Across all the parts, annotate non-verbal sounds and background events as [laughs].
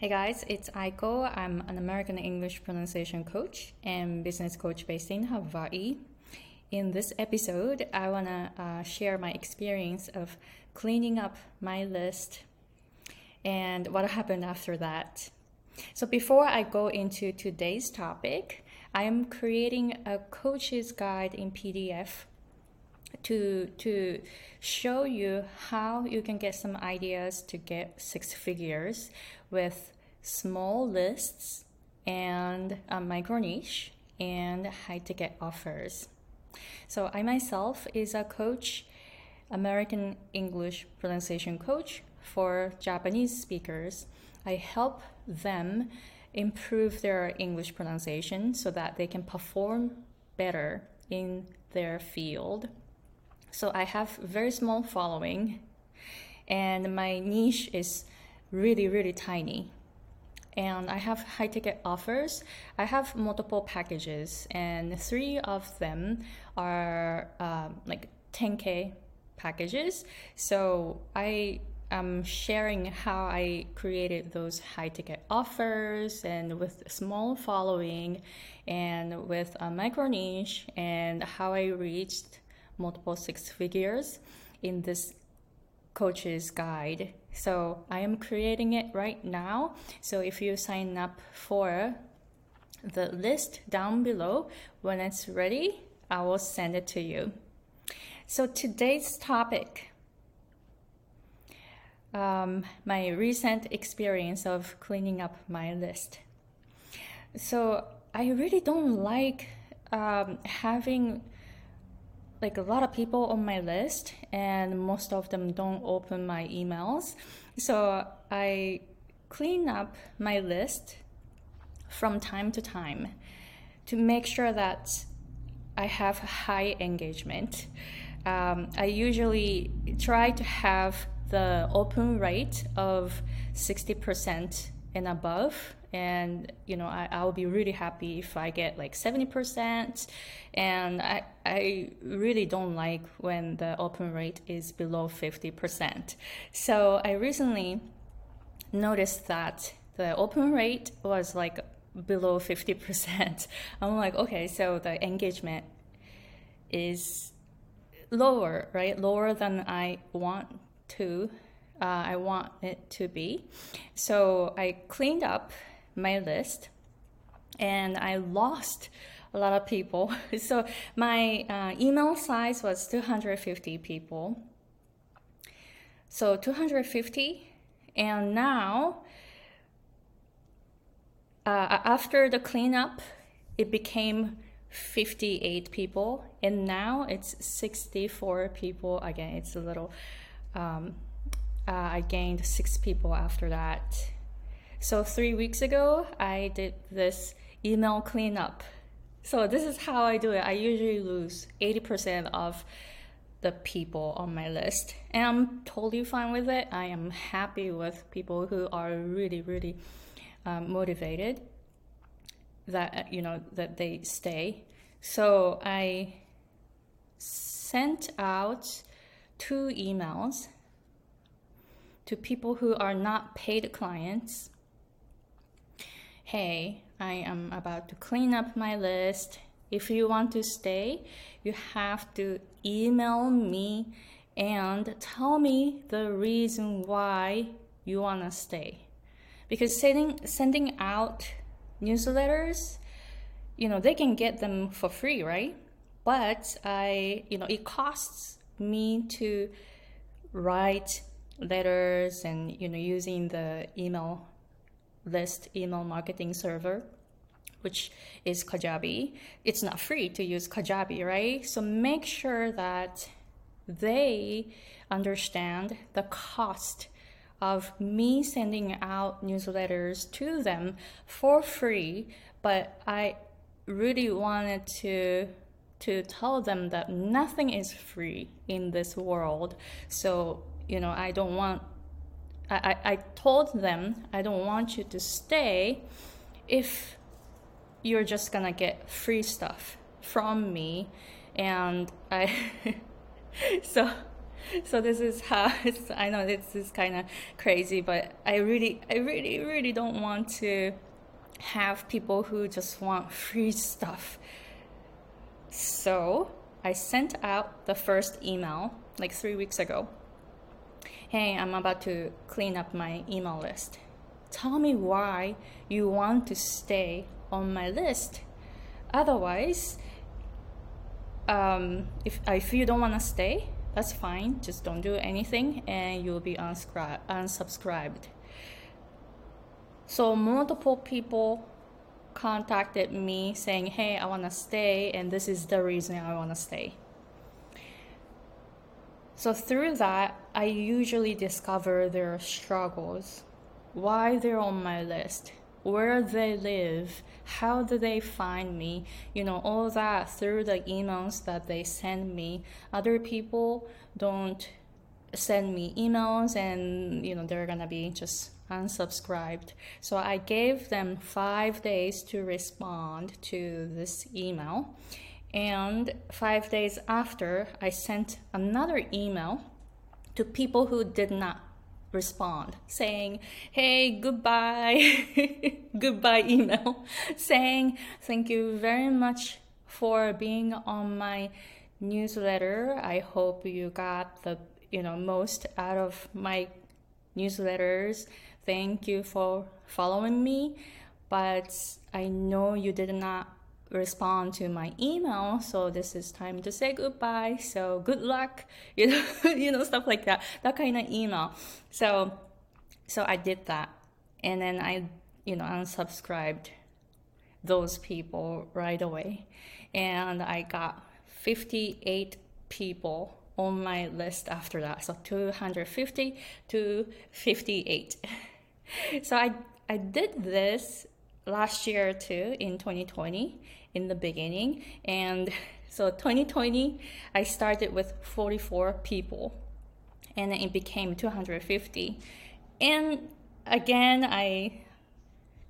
Hey guys, it's Aiko. I'm an American English pronunciation coach and business coach based in Hawaii. In this episode, I want to uh, share my experience of cleaning up my list and what happened after that. So, before I go into today's topic, I am creating a coach's guide in PDF to to show you how you can get some ideas to get six figures with small lists and a micro niche and high ticket offers. So I myself is a coach, American English pronunciation coach for Japanese speakers. I help them improve their English pronunciation so that they can perform better in their field. So I have very small following and my niche is really really tiny. And I have high ticket offers. I have multiple packages, and three of them are um, like 10k packages. So I am sharing how I created those high ticket offers and with small following and with a micro niche and how I reached multiple six figures in this coach's guide. So I am creating it right now. So if you sign up for the list down below, when it's ready, I will send it to you. So today's topic, um, my recent experience of cleaning up my list. So I really don't like um, having like a lot of people on my list and most of them don't open my emails. So i clean up my list from time to time to make sure that i have high engagement. Um, i usually try to have the open rate of 60% and above. And you know I, i'll be really happy if i get like 70% and I, I really don't like when the open rate is below 50% so i recently noticed that the open rate was like below 50% [laughs] i'm like okay so the engagement is lower right? Lower than i want to uh, I want it to be. So I cleaned up my list and I lost a lot of people. [laughs] So my uh, email size was 250 people. So 250, and now uh, after the cleanup, it became 58 people, and now it's 64 people. Again, it's a little. Um, uh, I gained six people after that. So three weeks ago, I did this email cleanup. So this is how I do it. I usually lose 80% of the people on my list. And I'm totally fine with it. I am happy with people who are really, really um, motivated that, you know, that they stay. So I sent out two emails to people who are not paid clients hey, I am about to clean up my list. If you want to stay, you have to email me and tell me the reason why you want to stay. Because sending sending out newsletters, you know, they can get them for free, right? But I, you know, it costs me to write letters and you know using the email list email marketing server which is Kajabi. It's not free to use Kajabi, right? So make sure that they understand the cost of me sending out newsletters to them for free, but I really wanted to to tell them that nothing is free in this world. So, you know, I don't want I, I told them I don't want you to stay if you're just gonna get free stuff from me and I [laughs] so so this is how [laughs] I know this is kind of crazy, but I really, I really, really don't want to have people who just want [laughs] free stuff. So I sent out the first email like three weeks ago. Hey, I'm about to clean up my email list. Tell me why you want to stay on my list. Otherwise, um, if, if you don't want to stay, that's fine. Just don't do anything and you'll be unscri- unsubscribed. So, multiple people contacted me saying, Hey, I want to stay, and this is the reason I want to stay. So, through that, I usually discover their struggles, why they're on my list, where they live, how do they find me, you know, all that through the emails that they send me. Other people don't send me emails and, you know, they're gonna be just unsubscribed. So I gave them five days to respond to this email. And five days after, I sent another email to people who did not respond saying, Hey, goodbye, [laughs] goodbye email, [laughs] saying, Thank you very much for being on my newsletter. I hope you got the you know most out of my newsletters. Thank you for following me, but I know you did not respond to my email so this is time to say goodbye so good luck [laughs] you know you know stuff like that that kind of email. So so i did that and then i you know unsubscribed those people right away and i got 58 people on my list after that so 250 to 58 [laughs] so i i did this last year too in 2020 in the beginning. And [laughs] so 2020, I started with 44 people and it became 250. And again, I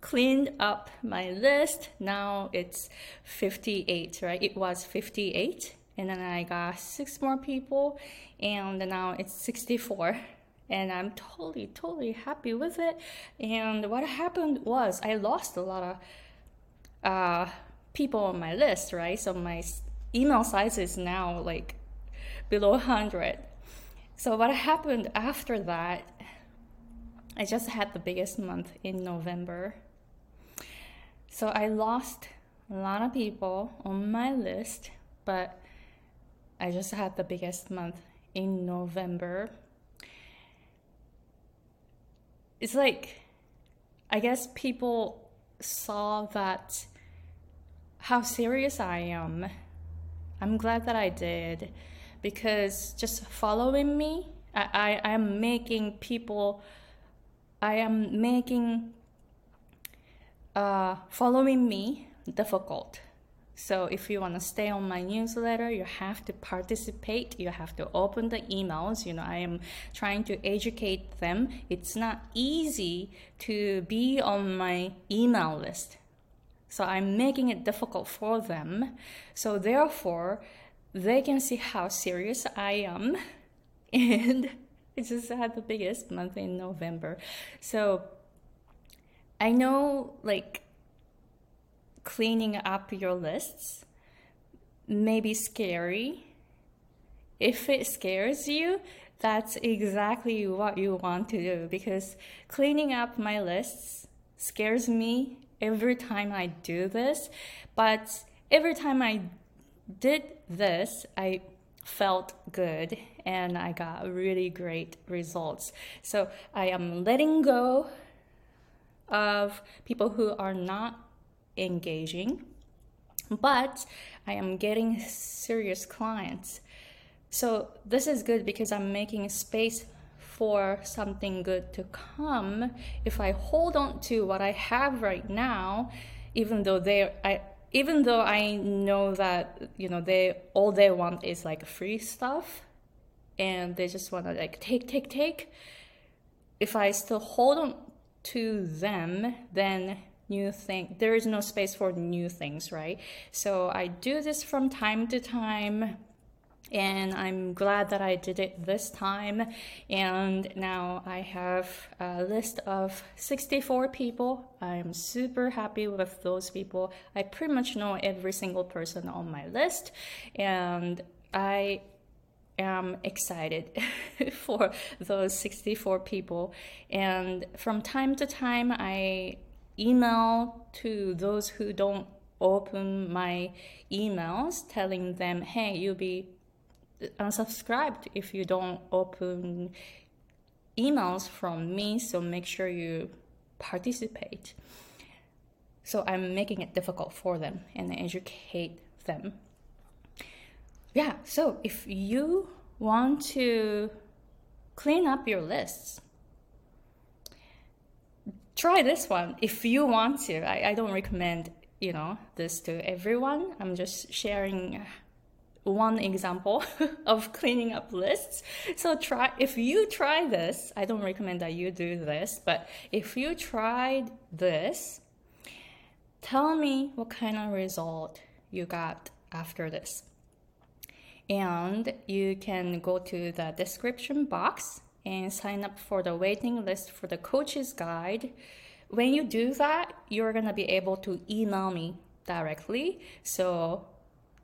cleaned up my list. Now it's 58, right? It was 58. And then I got six more people, and now it's 64 and I'm totally, totally happy with it. And what happened was I lost a lot of uh, people on my list, right? So my email size is now like below 100. So what happened after that, I just had the biggest month in November. So I lost a lot of people on my list, but I just had the biggest month in November. It's like, I guess people saw that how serious I am. I'm glad that I did because just following me, I, I am making people, I am making uh, following me difficult. So if you want to stay on my newsletter, you have to participate. You have to open the emails. You know, I am trying to educate them. It's not easy to be on my email list. So I'm making it difficult for them. So therefore, they can see how serious I am. [laughs] And I just had the biggest month in November. So I know like cleaning up your lists may be scary. If it scares you, that's exactly what you want to do because cleaning up my lists scares me every time I do this, but every time I did this, I felt good and I got really great results. So I am letting go of people who are not engaging, but I am getting serious clients. So this is good because I'm making space for something good to come, if I hold on to what I have right now, even though they I even though I know that you know they all they want is like free stuff and they just want to like take take take if I still hold on to them then new thing there is no space for new things right so I do this from time to time and I'm glad that I did it this time. And now I have a list of 64 people. I'm super happy with those people. I pretty much know every single person on my list, and I am excited [laughs] for those 64 people. And from time to time, I email to those who don't open my emails telling them, hey, you'll be unsubscribed if you don't open emails from me. So make sure you participate. So I'm making it difficult for them and educate them. Yeah, so if you want to clean up your lists, try this one if you want to. I, I don't recommend, you know, this to everyone. I'm just sharing one example [laughs] of cleaning up lists. So try if you try this, I don't recommend that you do this, but if you tried this, tell me what kind of result you got after this. And you can go to the description box and sign up for the waiting list for the coach's guide. When you do that, you're to be able to email me directly. So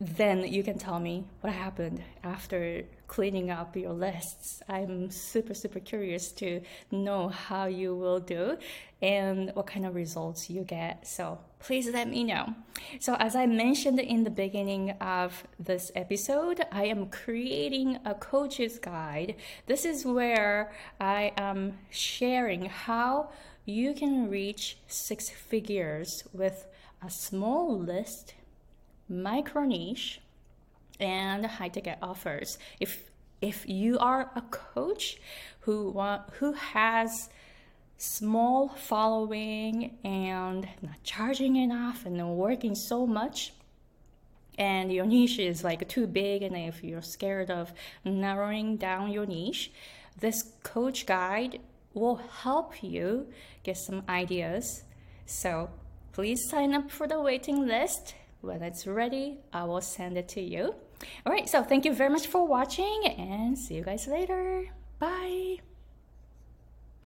then you can tell me what happened after cleaning up your lists. I'm super, super curious to know how you will do and what kind of results you get. So please let me know. So, as I mentioned in the beginning of this episode, I am creating a coach's guide. This is where I am sharing how you can reach six figures with a small list micro niche and high ticket offers. If if you are a coach who want, who has small following and not charging enough and working so much and your niche is like too big and if you're scared of narrowing down your niche this coach guide will help you get some ideas so please sign up for the waiting list when it's ready, I will send it to you. All right, so thank you very much for watching and see you guys later. Bye.